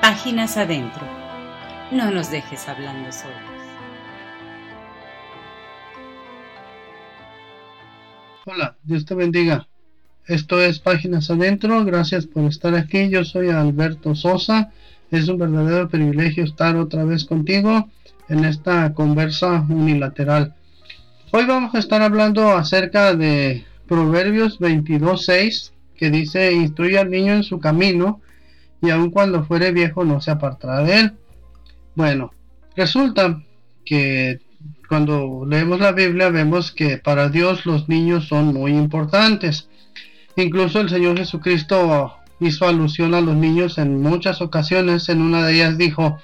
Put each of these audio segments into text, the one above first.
Páginas adentro. No nos dejes hablando solos. Hola, Dios te bendiga. Esto es Páginas Adentro. Gracias por estar aquí. Yo soy Alberto Sosa. Es un verdadero privilegio estar otra vez contigo en esta conversa unilateral. Hoy vamos a estar hablando acerca de Proverbios 22.6 que dice, instruye al niño en su camino y aun cuando fuere viejo no se apartará de él. Bueno, resulta que cuando leemos la Biblia vemos que para Dios los niños son muy importantes. Incluso el Señor Jesucristo hizo alusión a los niños en muchas ocasiones. En una de ellas dijo,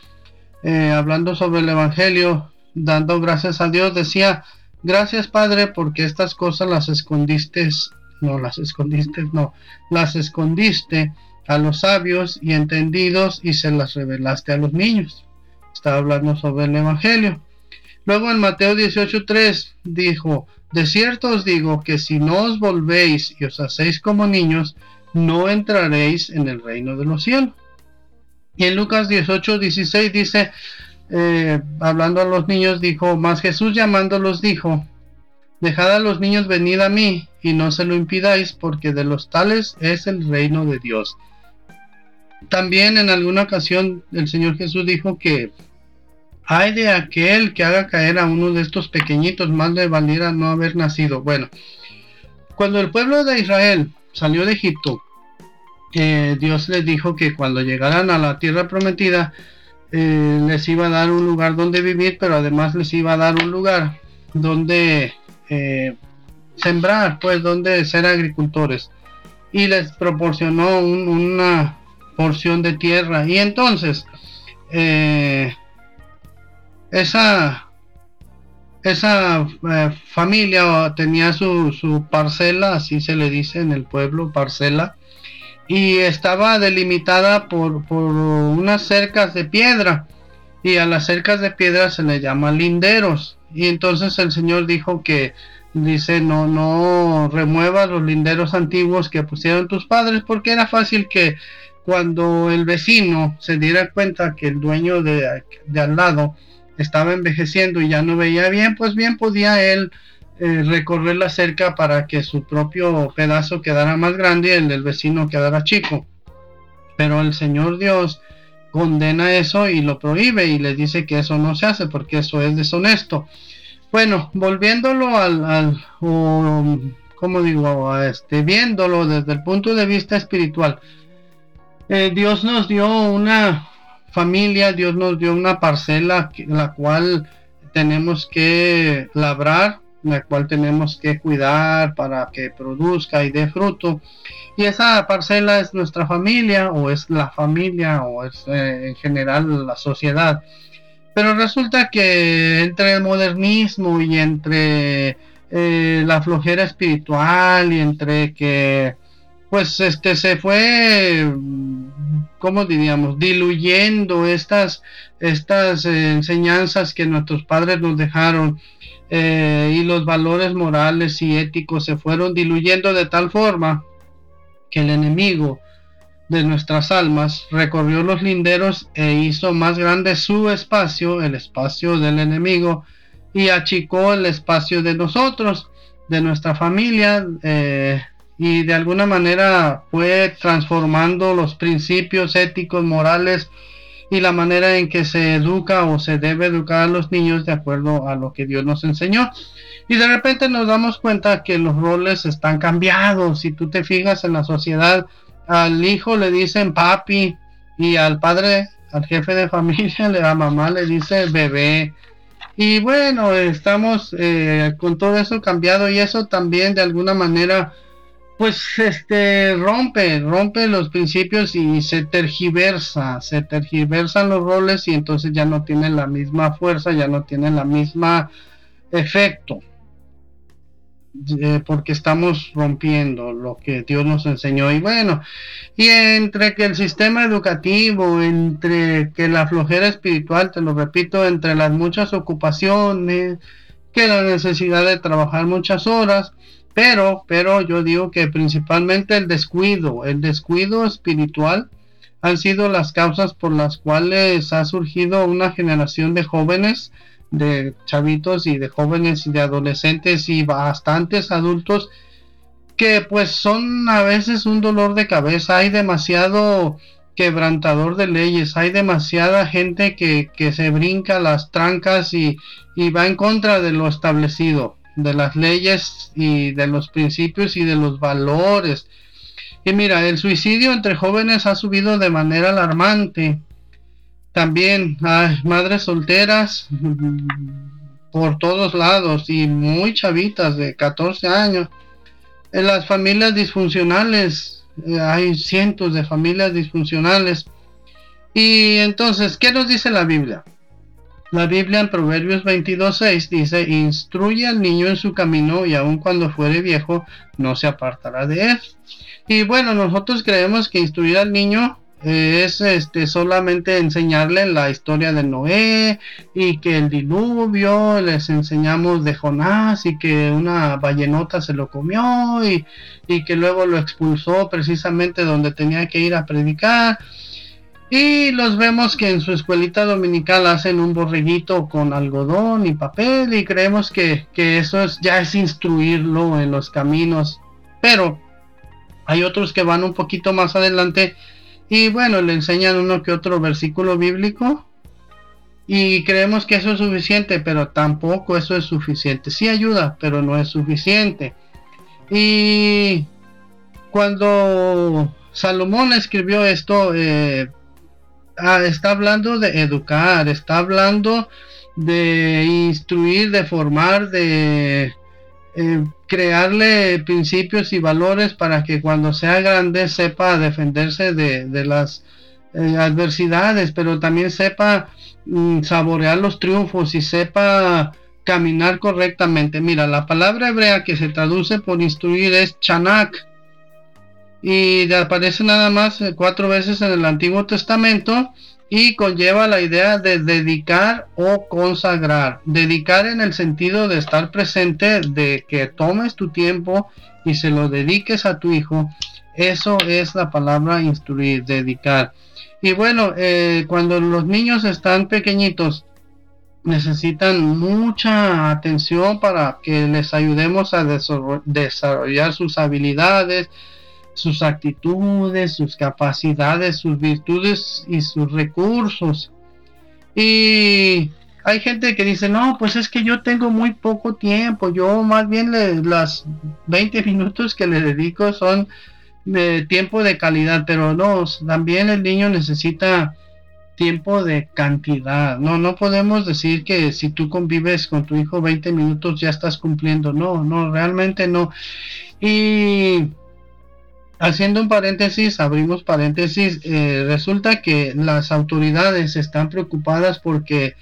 eh, hablando sobre el Evangelio, dando gracias a Dios, decía, gracias Padre porque estas cosas las escondiste no las escondiste, no, las escondiste a los sabios y entendidos y se las revelaste a los niños. Está hablando sobre el Evangelio. Luego en Mateo 18:3 dijo, de cierto os digo que si no os volvéis y os hacéis como niños, no entraréis en el reino de los cielos. Y en Lucas 18:16 dice, eh, hablando a los niños, dijo, más Jesús llamándolos dijo, Dejad a los niños venid a mí, y no se lo impidáis, porque de los tales es el reino de Dios. También en alguna ocasión el Señor Jesús dijo que hay de aquel que haga caer a uno de estos pequeñitos, más le valiera no haber nacido. Bueno, cuando el pueblo de Israel salió de Egipto, eh, Dios les dijo que cuando llegaran a la tierra prometida, eh, les iba a dar un lugar donde vivir, pero además les iba a dar un lugar donde eh, sembrar, pues donde ser agricultores. Y les proporcionó una porción de tierra. Y entonces, eh, esa, esa eh, familia tenía su, su, parcela, así se le dice en el pueblo, parcela, y estaba delimitada por, por unas cercas de piedra. Y a las cercas de piedra se le llama linderos y entonces el Señor dijo que dice no no remuevas los linderos antiguos que pusieron tus padres porque era fácil que cuando el vecino se diera cuenta que el dueño de, al lado estaba envejeciendo y ya no veía bien pues bien podía él eh, recorrer la cerca para que su propio pedazo quedara más grande y el del vecino quedara chico pero el Señor Dios condena eso y lo prohíbe y le dice que eso no se hace porque eso es deshonesto. Bueno, volviéndolo al, al como digo, a este, viéndolo desde el punto de vista espiritual, eh, Dios nos dio una familia, Dios nos dio una parcela la cual tenemos que labrar, la cual tenemos que cuidar para que produzca y dé fruto. Y esa parcela es nuestra familia o es la familia o es eh, en general la sociedad. Pero resulta que entre el modernismo y entre eh, la flojera espiritual y entre que pues este se fue como diríamos diluyendo estas estas eh, enseñanzas que nuestros padres nos dejaron y los valores morales y éticos se fueron diluyendo de tal forma que el enemigo de nuestras almas recorrió los linderos e hizo más grande su espacio, el espacio del enemigo, y achicó el espacio de nosotros, de nuestra familia, eh, y de alguna manera fue transformando los principios éticos, morales y la manera en que se educa o se debe educar a los niños de acuerdo a lo que Dios nos enseñó. Y de repente nos damos cuenta que los roles están cambiados. Si tú te fijas en la sociedad, al hijo le dicen papi y al padre, al jefe de familia, la mamá le dice bebé. Y bueno, estamos eh, con todo eso cambiado y eso también de alguna manera pues este rompe, rompe los principios y se tergiversa, se tergiversan los roles y entonces ya no tienen la misma fuerza, ya no tienen la misma efecto. Eh, porque estamos rompiendo lo que Dios nos enseñó y bueno y entre que el sistema educativo entre que la flojera espiritual te lo repito entre las muchas ocupaciones que la necesidad de trabajar muchas horas pero pero yo digo que principalmente el descuido el descuido espiritual han sido las causas por las cuales ha surgido una generación de jóvenes, de chavitos y de jóvenes y de adolescentes y bastantes adultos que pues son a veces un dolor de cabeza. Hay demasiado quebrantador de leyes, hay demasiada gente que, se brinca las trancas y, y va en contra de lo establecido, de las leyes y de los principios y de los valores. Y mira, el suicidio entre jóvenes ha subido de manera alarmante. También hay madres solteras mm, por todos lados y muy chavitas de 14 años. En las familias disfuncionales, eh, hay cientos de familias disfuncionales. Y entonces, ¿qué nos dice la Biblia? La Biblia en Proverbios 22.6 dice, instruye al niño en su camino y aun cuando fuere viejo no se apartará de él. Y bueno, nosotros creemos que instruir al niño es este solamente enseñarle la historia de Noé y que el diluvio les enseñamos de Jonás y que una ballenota se lo comió y, y que luego lo expulsó precisamente donde tenía que ir a predicar y los vemos que en su escuelita dominical hacen un borreguito con algodón y papel y creemos que, que eso es, ya es instruirlo en los caminos pero hay otros que van un poquito más adelante y bueno, le enseñan uno que otro versículo bíblico. Y creemos que eso es suficiente, pero tampoco eso es suficiente. Sí ayuda, pero no es suficiente. Y cuando Salomón escribió esto, eh, ah, está hablando de educar, está hablando de instruir, de formar, de eh, crearle principios y valores para que cuando sea grande sepa defenderse de, las eh, adversidades, pero también sepa mm, saborear los triunfos y sepa caminar correctamente. Mira, la palabra hebrea que se traduce por instruir es chanak y aparece nada más eh, cuatro veces en el Antiguo Testamento y conlleva la idea de dedicar o consagrar. Dedicar en el sentido de estar presente, de que tomes tu tiempo y se lo dediques a tu hijo. Eso es la palabra instruir, dedicar. Y bueno, eh, cuando los niños están pequeñitos, necesitan mucha atención para que les ayudemos a desarrollar sus habilidades, sus actitudes, sus capacidades, sus virtudes y sus recursos. Y hay gente que dice, no, pues es que yo tengo muy poco tiempo, yo más bien las 20 minutos que le dedico son de tiempo de calidad, pero no, también el niño necesita tiempo de cantidad. No, no podemos decir que si tú convives con tu hijo 20 minutos ya estás cumpliendo. No, no, realmente no. Y Haciendo un paréntesis, abrimos paréntesis, eh, resulta que las autoridades están preocupadas porque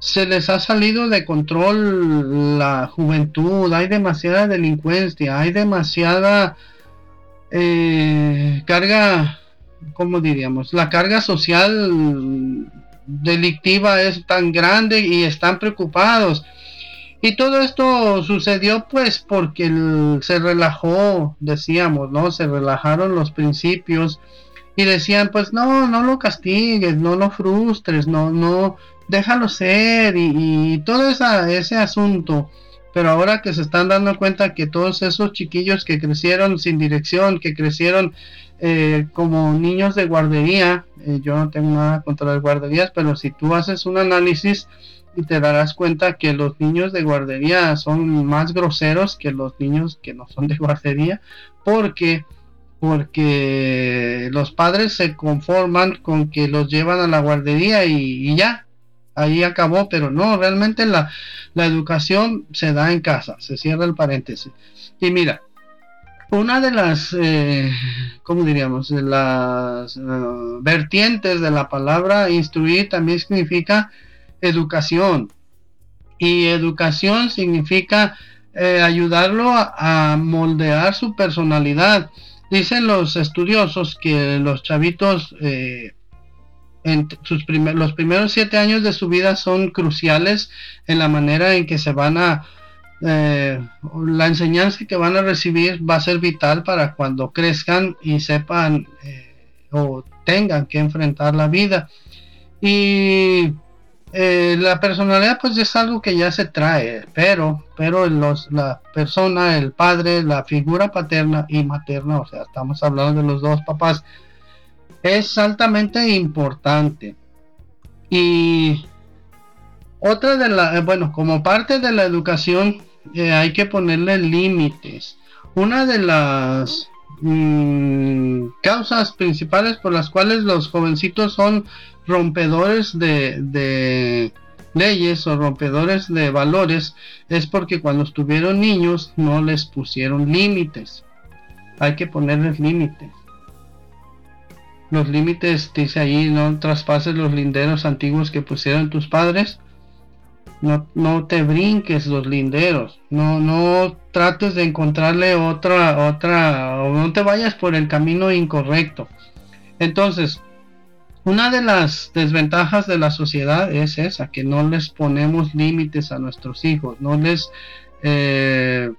se les ha salido de control la juventud, hay demasiada delincuencia, hay demasiada eh, carga, ¿cómo diríamos? La carga social delictiva es tan grande y están preocupados. Y todo esto sucedió pues porque se relajó, decíamos, ¿no? Se relajaron los principios y decían pues no, no lo castigues, no lo frustres, no, no, déjalo ser y, todo ese asunto. Pero ahora que se están dando cuenta que todos esos chiquillos que crecieron sin dirección, que crecieron eh, como niños de guardería, eh, yo no tengo nada contra las guarderías, pero si tú haces un análisis, y te darás cuenta que los niños de guardería son más groseros que los niños que no son de guardería porque porque los padres se conforman con que los llevan a la guardería y, ya ahí acabó pero no realmente la, la educación se da en casa se cierra el paréntesis. Y mira una de las eh, cómo diríamos de las eh, vertientes de la palabra instruir también significa educación. Y educación significa eh, ayudarlo a, moldear su personalidad. Dicen los estudiosos que los chavitos eh, en sus los primeros siete años de su vida son cruciales en la manera en que se van a eh, la enseñanza que van a recibir va a ser vital para cuando crezcan y sepan o tengan que enfrentar la vida. Y eh, la personalidad pues es algo que ya se trae, pero, pero los, la persona, el padre, la figura paterna y materna, o sea, estamos hablando de los dos papás, es altamente importante. Y otra de la, eh, bueno, como parte de la educación eh, hay que ponerle límites. Una de las mm, causas principales por las cuales los jovencitos son rompedores de, leyes o rompedores de valores es porque cuando estuvieron niños no les pusieron límites. Hay que ponerles límites. Los límites, dice ahí, no traspases los linderos antiguos que pusieron tus padres. No, no te brinques los linderos. No, no trates de encontrarle otra, otra, o no te vayas por el camino incorrecto. Entonces, una de las desventajas de la sociedad es esa, que no les ponemos límites a nuestros hijos, no les eh,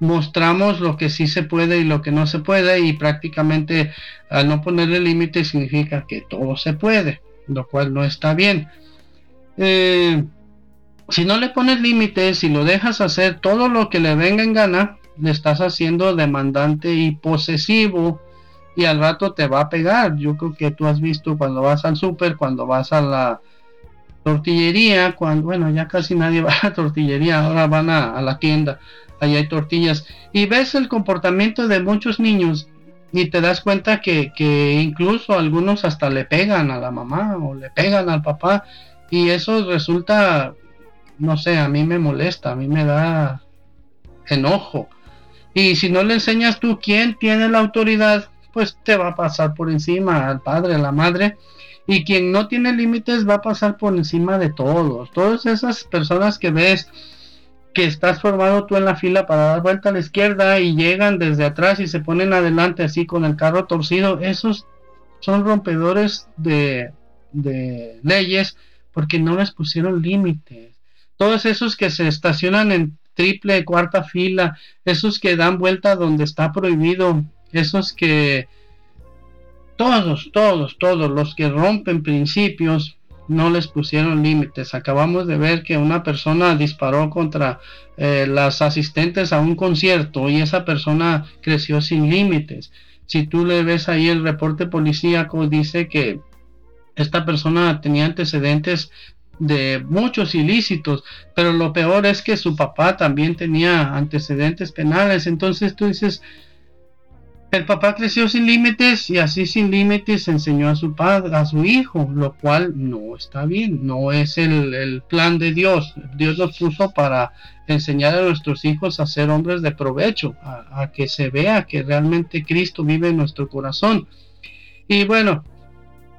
mostramos lo que sí se puede y lo que no se puede y prácticamente al no ponerle límites significa que todo se puede, lo cual no está bien. Eh, si no le pones límites y lo dejas hacer todo lo que le venga en gana, le estás haciendo demandante y posesivo y al rato te va a pegar. Yo creo que tú has visto cuando vas al súper, cuando vas a la tortillería, cuando, bueno, ya casi nadie va a la tortillería, ahora van a, la tienda, ahí hay tortillas, y ves el comportamiento de muchos niños y te das cuenta que, que incluso algunos hasta le pegan a la mamá o le pegan al papá y eso resulta, no sé, a mí me molesta, a mí me da enojo. Y si no le enseñas tú quién tiene la autoridad, pues te va a pasar por encima al padre, a la madre. Y quien no tiene límites va a pasar por encima de todos. Todas esas personas que ves que estás formado tú en la fila para dar vuelta a la izquierda y llegan desde atrás y se ponen adelante así con el carro torcido, esos son rompedores de, de leyes porque no les pusieron límites. Todos esos que se estacionan en triple, cuarta fila, esos que dan vuelta donde está prohibido, esos que todos, todos, todos los que rompen principios no les pusieron límites. Acabamos de ver que una persona disparó contra eh, las asistentes a un concierto y esa persona creció sin límites. Si tú le ves ahí el reporte policíaco, dice que esta persona tenía antecedentes de muchos ilícitos, pero lo peor es que su papá también tenía antecedentes penales. Entonces tú dices, el papá creció sin límites y así sin límites enseñó a su padre, a su hijo, lo cual no está bien, no es el, plan de Dios. Dios nos puso para enseñar a nuestros hijos a ser hombres de provecho, a, que se vea que realmente Cristo vive en nuestro corazón. Y bueno,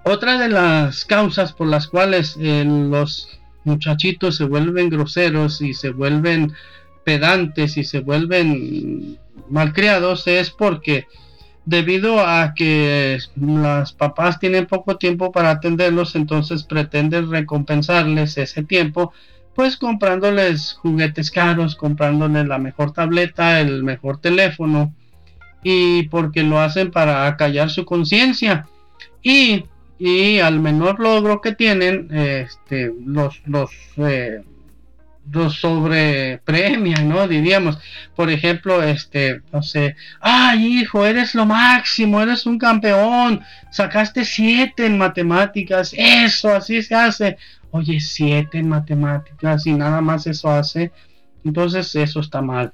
otra de las causas por las cuales eh, los muchachitos se vuelven groseros y se vuelven pedantes y se vuelven malcriados es porque debido a que las papás tienen poco tiempo para atenderlos, entonces pretenden recompensarles ese tiempo, pues comprándoles juguetes caros, comprándoles la mejor tableta, el mejor teléfono, y porque lo hacen para acallar su conciencia. Y, y, al menor logro que tienen, este, los, los eh, sobre premian, ¿no? Diríamos, por ejemplo, este, no sé, ay hijo, eres lo máximo, eres un campeón, sacaste siete en matemáticas, eso, así se hace. Oye, siete en matemáticas y nada más eso hace, entonces eso está mal.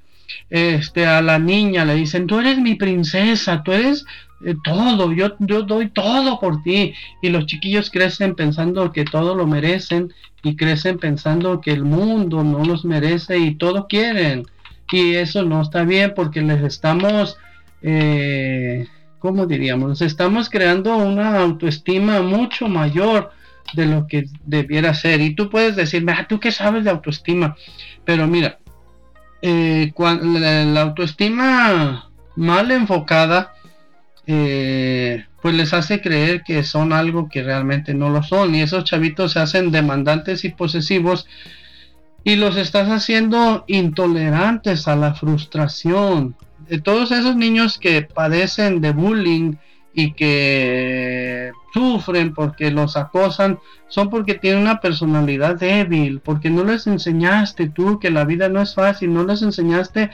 Este, a la niña le dicen, tú eres mi princesa, tú eres eh, todo, yo, yo doy todo por ti. Y los chiquillos crecen pensando que todo lo merecen y crecen pensando que el mundo no los merece y todo quieren. Y eso no está bien porque les estamos, eh, ¿cómo diríamos? estamos creando una autoestima mucho mayor de lo que debiera ser. Y tú puedes decirme, ah, ¿tú qué sabes de autoestima? Pero mira, eh, la autoestima mal enfocada, eh, pues les hace creer que son algo que realmente no lo son. Y esos chavitos se hacen demandantes y posesivos y los estás haciendo intolerantes a la frustración. De todos esos niños que padecen de bullying y que sufren porque los acosan, son porque tienen una personalidad débil, porque no les enseñaste tú que la vida no es fácil, no les enseñaste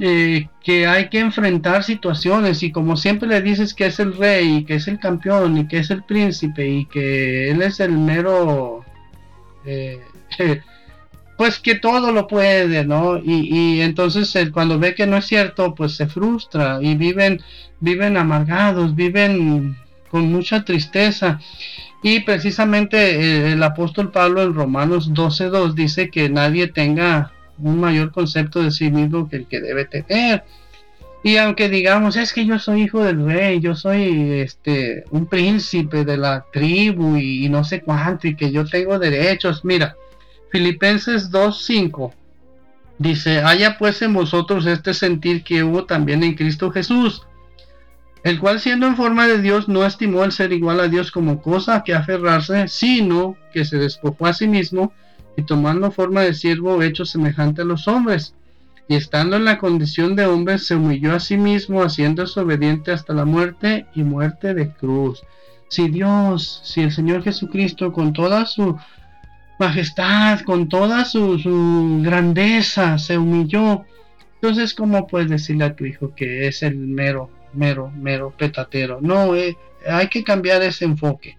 eh, que hay que enfrentar situaciones y como siempre le dices que es el rey y que es el campeón y que es el príncipe y que él es el mero eh, pues que todo lo puede, ¿no? Y, entonces cuando ve que no es cierto, pues se frustra y viven, viven amargados, viven con mucha tristeza. Y precisamente eh, el, apóstol Pablo en Romanos 12.2 dice que nadie tenga un mayor concepto de sí mismo que el que debe tener. Y aunque digamos, es que yo soy hijo del rey, yo soy este un príncipe de la tribu y no sé cuánto, y que yo tengo derechos, mira, Filipenses 2.5 dice, haya pues en vosotros este sentir que hubo también en Cristo Jesús, el cual siendo en forma de Dios no estimó el ser igual a Dios como cosa que aferrarse, sino que se despojó a sí mismo y tomando forma de siervo hecho semejante a los hombres. Y estando en la condición de hombre se humilló a sí mismo, haciéndose obediente hasta la muerte y muerte de cruz. Si Dios, si el Señor Jesucristo con toda su majestad, con toda su, grandeza, se humilló. Entonces, ¿cómo puedes decirle a tu hijo que es el mero, mero, mero petatero? No, eh, hay que cambiar ese enfoque.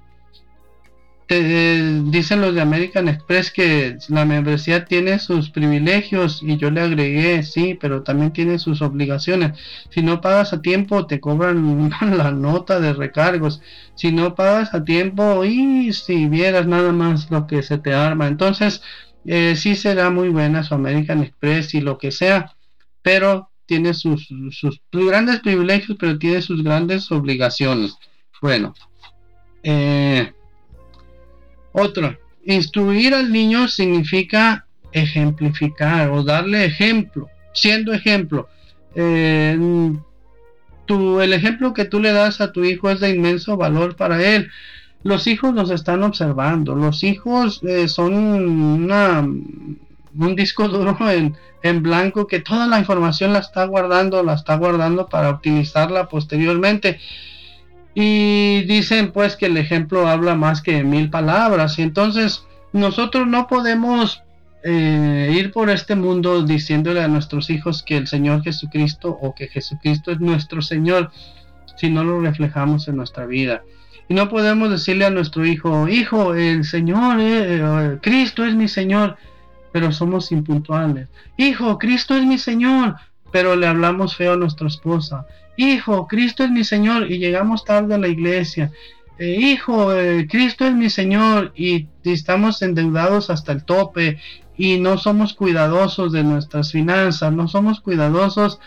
Eh, dicen los de American Express que la membresía tiene sus privilegios y yo le agregué, sí, pero también tiene sus obligaciones. Si no pagas a tiempo, te cobran la nota de recargos. Si no pagas a tiempo, y si vieras nada más lo que se te arma. Entonces, eh, sí será muy buena su American Express y lo que sea, pero tiene sus, sus grandes privilegios, pero tiene sus grandes obligaciones. Bueno, eh, otro, instruir al niño significa ejemplificar o darle ejemplo, siendo ejemplo. Eh, el ejemplo que tú le das a tu hijo es de inmenso valor para él. Los hijos nos están observando, los hijos eh, son un disco duro en, en blanco que toda la información la está guardando, la está guardando para utilizarla posteriormente. Y dicen pues que el ejemplo habla más que mil palabras. Y entonces nosotros no podemos eh, ir por este mundo diciéndole a nuestros hijos que el Señor Jesucristo o que Jesucristo es nuestro Señor si no lo reflejamos en nuestra vida. Y no podemos decirle a nuestro hijo, hijo, el Señor, eh, Cristo es mi Señor, pero somos impuntuales. Hijo, Cristo es mi Señor, pero le hablamos feo a nuestra esposa. Hijo, Cristo es mi Señor y llegamos tarde a la iglesia. Eh, hijo, eh, Cristo es mi Señor y estamos endeudados hasta el tope y no somos cuidadosos de nuestras finanzas, no somos cuidadosos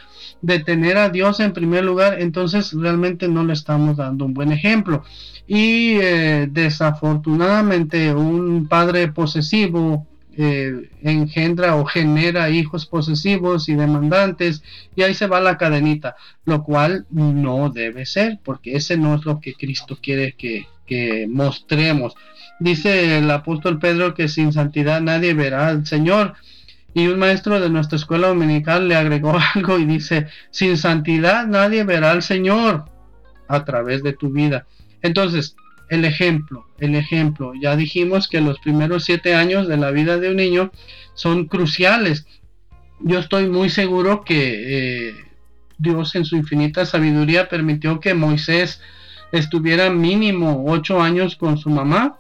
de tener a Dios en primer lugar, entonces realmente no le estamos dando un buen ejemplo. Y eh, desafortunadamente un padre posesivo engendra o genera hijos posesivos y demandantes y ahí se va la cadenita, lo cual no debe ser porque ese no es lo que Cristo quiere que, que mostremos. Dice el apóstol Pedro que sin santidad nadie verá al Señor. Y un maestro de nuestra escuela dominical le agregó algo y dice, sin santidad nadie verá al Señor a través de tu vida. Entonces, el ejemplo, el ejemplo. Ya dijimos que los primeros siete años de la vida de un niño son cruciales. Yo estoy muy seguro que eh, Dios en su infinita sabiduría permitió que Moisés estuviera mínimo ocho años con su mamá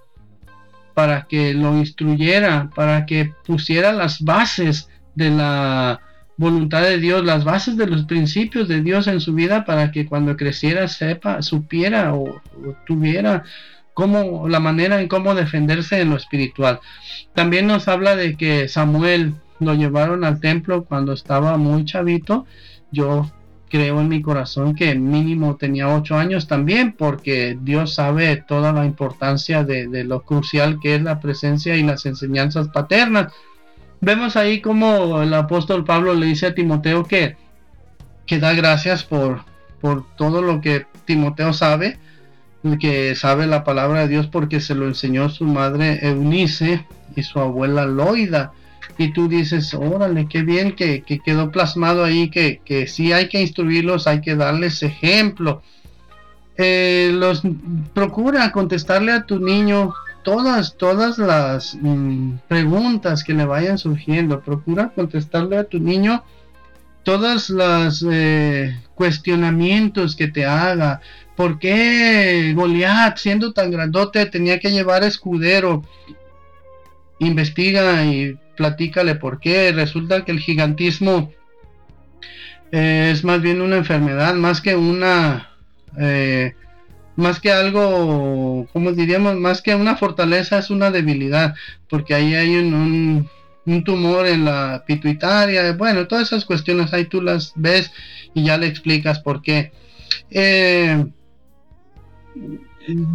para que lo instruyera, para que pusiera las bases de la voluntad de Dios, las bases de los principios de Dios en su vida para que cuando creciera sepa, supiera o, tuviera cómo, la manera en cómo defenderse en lo espiritual. También nos habla de que Samuel lo llevaron al templo cuando estaba muy chavito. Yo creo en mi corazón que mínimo tenía ocho años también, porque Dios sabe toda la importancia de, de lo crucial que es la presencia y las enseñanzas paternas vemos ahí como el apóstol Pablo le dice a Timoteo que, que da gracias por, por todo lo que Timoteo sabe, que sabe la palabra de Dios porque se lo enseñó su madre Eunice y su abuela Loida. Y tú dices, órale, qué bien que, que quedó plasmado ahí, que, que sí hay que instruirlos, hay que darles ejemplo. eh, los procura contestarle a tu niño todas, todas las mm, preguntas que le vayan surgiendo. Procura contestarle a tu niño todas las eh, cuestionamientos que te haga. ¿Por qué Goliat, siendo tan grandote, tenía que llevar escudero? Investiga y platícale por qué. Resulta que el gigantismo eh, es más bien una enfermedad, más que una... Eh, más que algo, como diríamos, más que una fortaleza es una debilidad, porque ahí hay un, tumor en la pituitaria, bueno, todas esas cuestiones ahí tú las ves y ya le explicas por qué. Eh,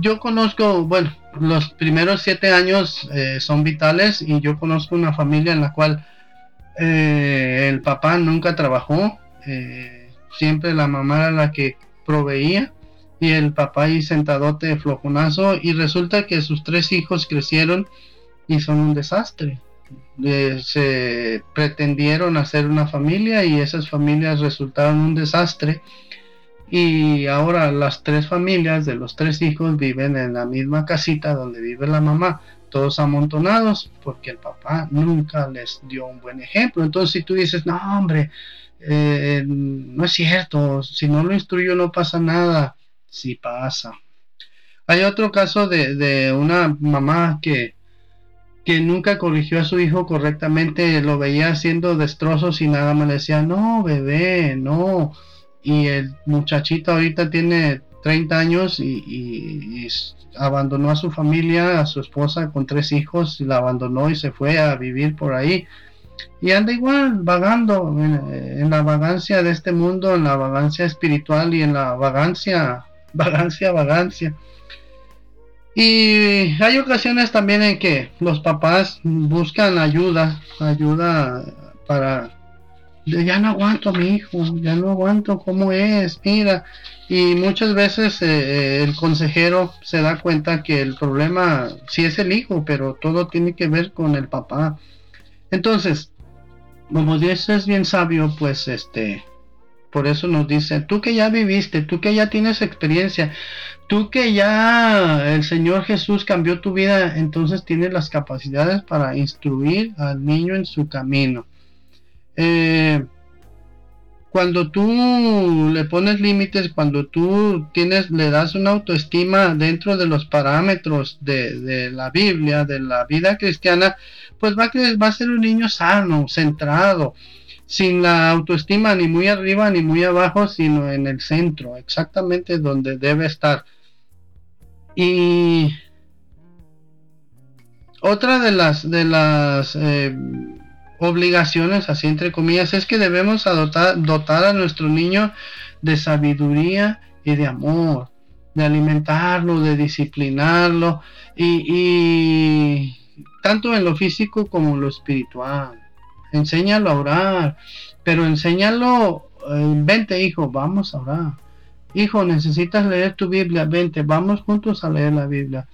yo conozco, bueno, los primeros siete años eh, son vitales y yo conozco una familia en la cual eh, el papá nunca trabajó, siempre la mamá era la que proveía y el papá ahí sentadote flojonazo y resulta que sus tres hijos crecieron y son un desastre. se pretendieron hacer una familia y esas familias resultaron un desastre y ahora las tres familias de los tres hijos viven en la misma casita donde vive la mamá todos amontonados porque el papá nunca les dio un buen ejemplo entonces si tú dices no hombre eh, no es cierto si no lo instruyo no pasa nada si pasa. Hay otro caso de, una mamá que, que nunca corrigió a su hijo correctamente, lo veía haciendo destrozos y nada más le decía, no, bebé, no. Y el muchachito ahorita tiene 30 años y, abandonó a su familia, a su esposa con tres hijos, y la abandonó y se fue a vivir por ahí. Y anda igual, vagando en la vagancia de este mundo, en la vagancia espiritual y en la vagancia vagancia, vagancia. Y hay ocasiones también en que los papás buscan ayuda, ayuda para ya no aguanto a mi hijo, ya no aguanto cómo es, mira. Y muchas veces eh, eh, el consejero se da cuenta que el problema sí es el hijo, pero todo tiene que ver con el papá. Entonces, como Dios es bien sabio, pues este, por eso nos dice, tú que ya viviste, tú que ya tienes experiencia, tú que ya el Señor Jesús cambió tu vida, entonces tienes las capacidades para instruir al niño en su camino. Eh, cuando tú le pones límites, cuando tú tienes, le das una autoestima dentro de los parámetros de, la Biblia, de la vida cristiana, pues va, va a ser un niño sano, centrado, sin la autoestima ni muy arriba ni muy abajo, sino en el centro, exactamente donde debe estar. Y otra de las de las eh, obligaciones, así entre comillas, es que debemos dotar a nuestro niño de sabiduría y de amor, de alimentarlo, de disciplinarlo, y, y tanto en lo físico como en lo espiritual enséñalo a orar, pero enséñalo, eh, vente hijo, vamos a orar. Hijo, necesitas leer tu Biblia, vente, vamos juntos a leer la Biblia.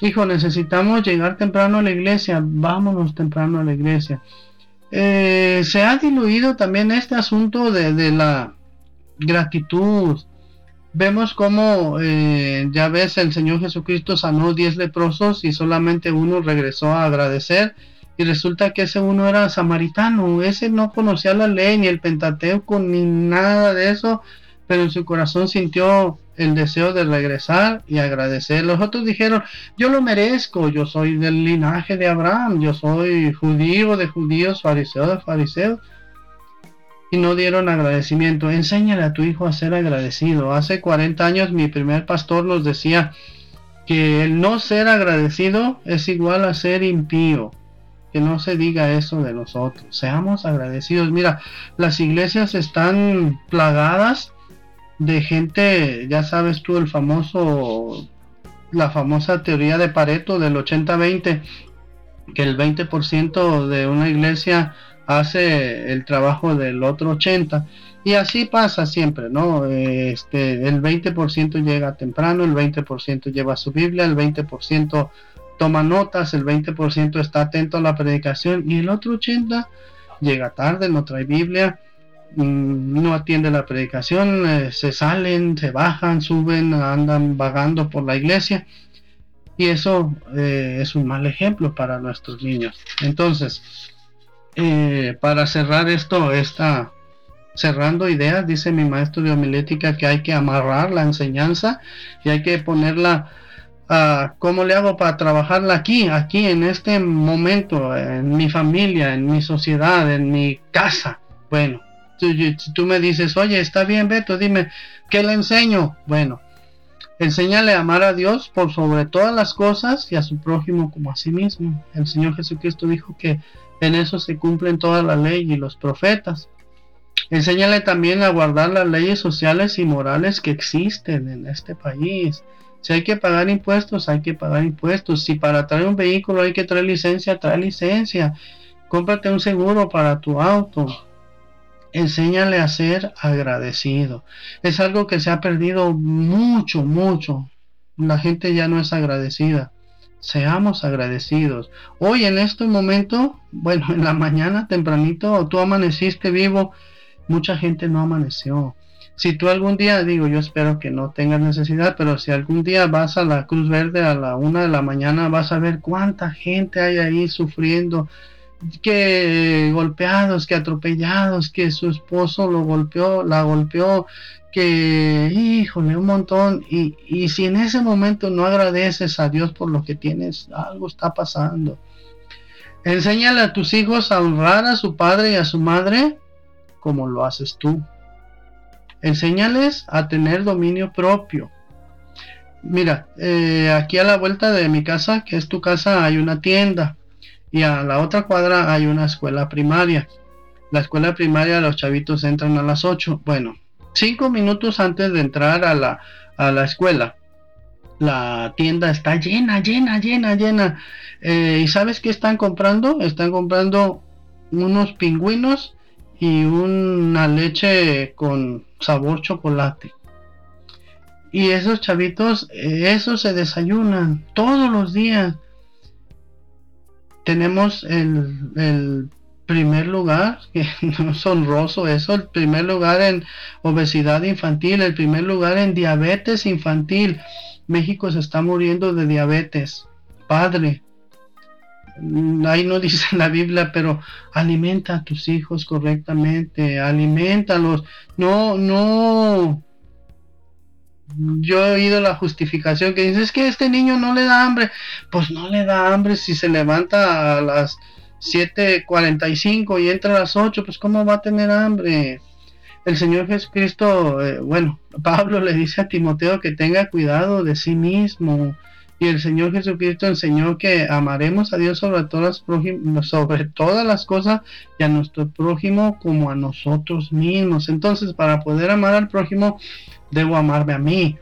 Hijo, necesitamos llegar temprano a la iglesia, vámonos temprano a la iglesia. Eh, se ha diluido también este asunto de, la gratitud. Vemos cómo, eh, ya ves, el Señor Jesucristo sanó 10 leprosos y solamente uno regresó a agradecer resulta que ese uno era samaritano, ese no conocía la ley ni el Pentateuco ni nada de eso, pero en su corazón sintió el deseo de regresar y agradecer. Los otros dijeron, yo lo merezco, yo soy del linaje de Abraham, yo soy judío de judíos, fariseo de fariseos. Y no dieron agradecimiento. Enséñale a tu hijo a ser agradecido. Hace 40 años mi primer pastor nos decía que el no ser agradecido es igual a ser impío que no se diga eso de nosotros. Seamos agradecidos. Mira, las iglesias están plagadas de gente, ya sabes tú, el famoso, la famosa teoría de Pareto del 80-20, que el 20% de una iglesia hace el trabajo del otro 80%. Y así pasa siempre, ¿no? Este, el 20% llega temprano, el 20% lleva su Biblia, el 20% toma notas, el 20% está atento a la predicación y el otro 80% llega tarde, no trae Biblia, mm, no atiende la predicación, eh, se salen, se bajan, suben, andan vagando por la iglesia. Y eso eh, es un mal ejemplo para nuestros niños. Entonces, eh, para cerrar esto, está cerrando ideas, dice mi maestro de homilética que hay que amarrar la enseñanza y hay que ponerla ¿Cómo le hago para trabajarla aquí, aquí en este momento, en mi familia, en mi sociedad, en mi casa? Bueno, si tú, me dices, oye, está bien, Beto, dime, ¿qué le enseño? Bueno, enséñale a amar a Dios por sobre todas las cosas y a su prójimo como a sí mismo. El Señor Jesucristo dijo que en eso se cumplen toda la ley y los profetas. Enséñale también a guardar las leyes sociales y morales que existen en este país. Si hay que pagar impuestos, hay que pagar impuestos. Si para traer un vehículo hay que traer licencia, trae licencia. Cómprate un seguro para tu auto. Enséñale a ser agradecido. Es algo que se ha perdido mucho, mucho. La gente ya no es agradecida. Seamos agradecidos. Hoy en este momento, bueno, en la mañana tempranito, tú amaneciste vivo. Mucha gente no amaneció si tú algún día, digo, yo espero que no tengas necesidad, pero si algún día vas a la Cruz Verde a la una de la mañana, vas a ver cuánta gente hay ahí sufriendo, que golpeados, que atropellados, que su esposo lo golpeó, la golpeó, que, híjole, un montón. Y, y si en ese momento no agradeces a Dios por lo que tienes, algo está pasando. Enséñale a tus hijos a honrar a su padre y a su madre como lo haces tú. Enséñales a tener dominio propio. Mira, eh, aquí a la vuelta de mi casa, que es tu casa, hay una tienda. Y a la otra cuadra hay una escuela primaria. La escuela primaria, los chavitos entran a las 8. Bueno, cinco minutos antes de entrar a la, a la escuela, la tienda está llena, llena, llena, llena. Eh, ¿Y sabes qué están comprando? Están comprando unos pingüinos y una leche con sabor chocolate. Y esos chavitos, eso se desayunan todos los días. Tenemos el, primer lugar, que no es honroso eso, el primer lugar en obesidad infantil, el primer lugar en diabetes infantil. México se está muriendo de diabetes. Padre, ahí no dice la Biblia, pero alimenta a tus hijos correctamente, alimentalos. No, no. Yo he oído la justificación que dice, es que este niño no le da hambre. Pues no le da hambre si se levanta a las 7.45 y entra a las 8, pues ¿cómo va a tener hambre? El Señor Jesucristo, eh, bueno, Pablo le dice a Timoteo que tenga cuidado de sí mismo y el Señor Jesucristo enseñó que amaremos a Dios sobre todas, las sobre todas las cosas y a nuestro prójimo como a nosotros mismos. Entonces, para poder amar al prójimo, debo amarme a mí.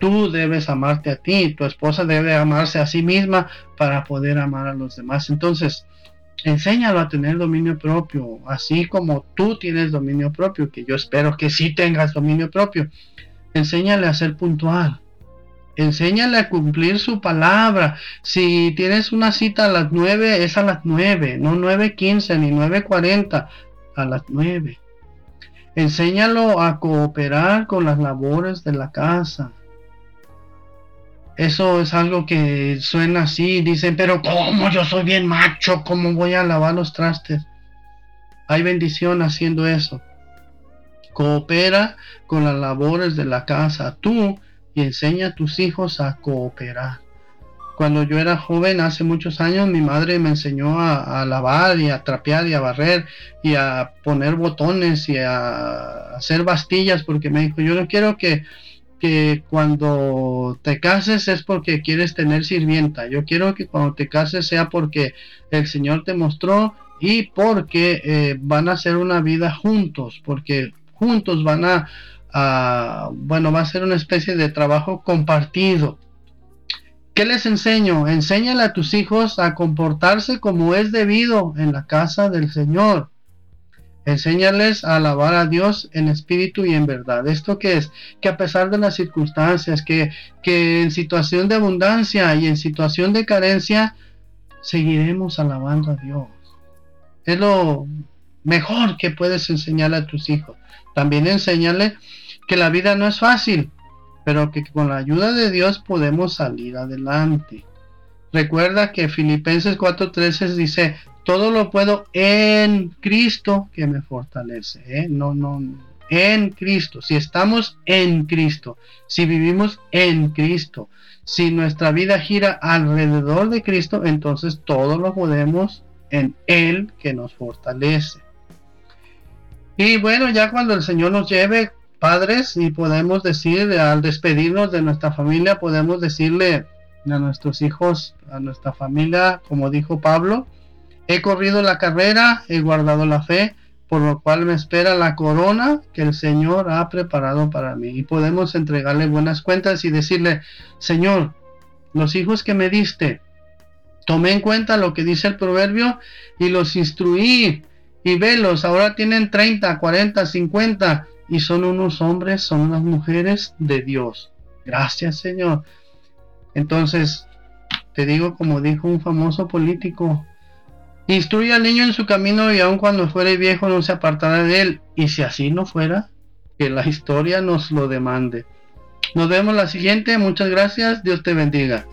Tú debes amarte a ti, tu esposa debe amarse a sí misma para poder amar a los demás. Entonces, enséñalo a tener dominio propio, así como tú tienes dominio propio, que yo espero que sí tengas dominio propio. Enséñale a ser puntual Enséñale a cumplir su palabra. Si tienes una cita a las 9, es a las 9, no 9.15 ni 9.40, a las 9. Enséñalo a cooperar con las labores de la casa. Eso es algo que suena así. Dicen, pero ¿cómo yo soy bien macho? ¿Cómo voy a lavar los trastes? Hay bendición haciendo eso. Coopera con las labores de la casa. Tú y enseña a tus hijos a cooperar. Cuando yo era joven, hace muchos años, mi madre me enseñó a, lavar y a trapear y a barrer y a poner botones y a hacer bastillas porque me dijo, yo no quiero que, que cuando te cases es porque quieres tener sirvienta. Yo quiero que cuando te cases sea porque el Señor te mostró y porque eh, van a hacer una vida juntos, porque juntos van a bueno, va a ser una especie de trabajo compartido. ¿Qué les enseño? Enséñale a tus hijos a comportarse como es debido en la casa del Señor. Enséñales a alabar a Dios en espíritu y en verdad. ¿Esto qué es? Que a pesar de las circunstancias, que, que en situación de abundancia y en situación de carencia, seguiremos alabando a Dios. Es lo mejor que puedes enseñarle a tus hijos. También enséñale que la vida no es fácil, pero que con la ayuda de Dios podemos salir adelante. Recuerda que Filipenses 4:13 dice, todo lo puedo en Cristo que me fortalece. ¿eh? No, no, en Cristo. Si estamos en Cristo, si vivimos en Cristo, si nuestra vida gira alrededor de Cristo, entonces todo lo podemos en Él que nos fortalece. Y bueno, ya cuando el Señor nos lleve, padres, y podemos decir, al despedirnos de nuestra familia, podemos decirle a nuestros hijos, a nuestra familia, como dijo Pablo, he corrido la carrera, he guardado la fe, por lo cual me espera la corona que el Señor ha preparado para mí. Y podemos entregarle buenas cuentas y decirle, Señor, los hijos que me diste, tomé en cuenta lo que dice el proverbio y los instruí y velos, ahora tienen 30, 40, 50 y son unos hombres, son unas mujeres de Dios. Gracias Señor. Entonces, te digo como dijo un famoso político, instruye al niño en su camino y aun cuando fuere viejo no se apartará de él. Y si así no fuera, que la historia nos lo demande. Nos vemos la siguiente, muchas gracias, Dios te bendiga.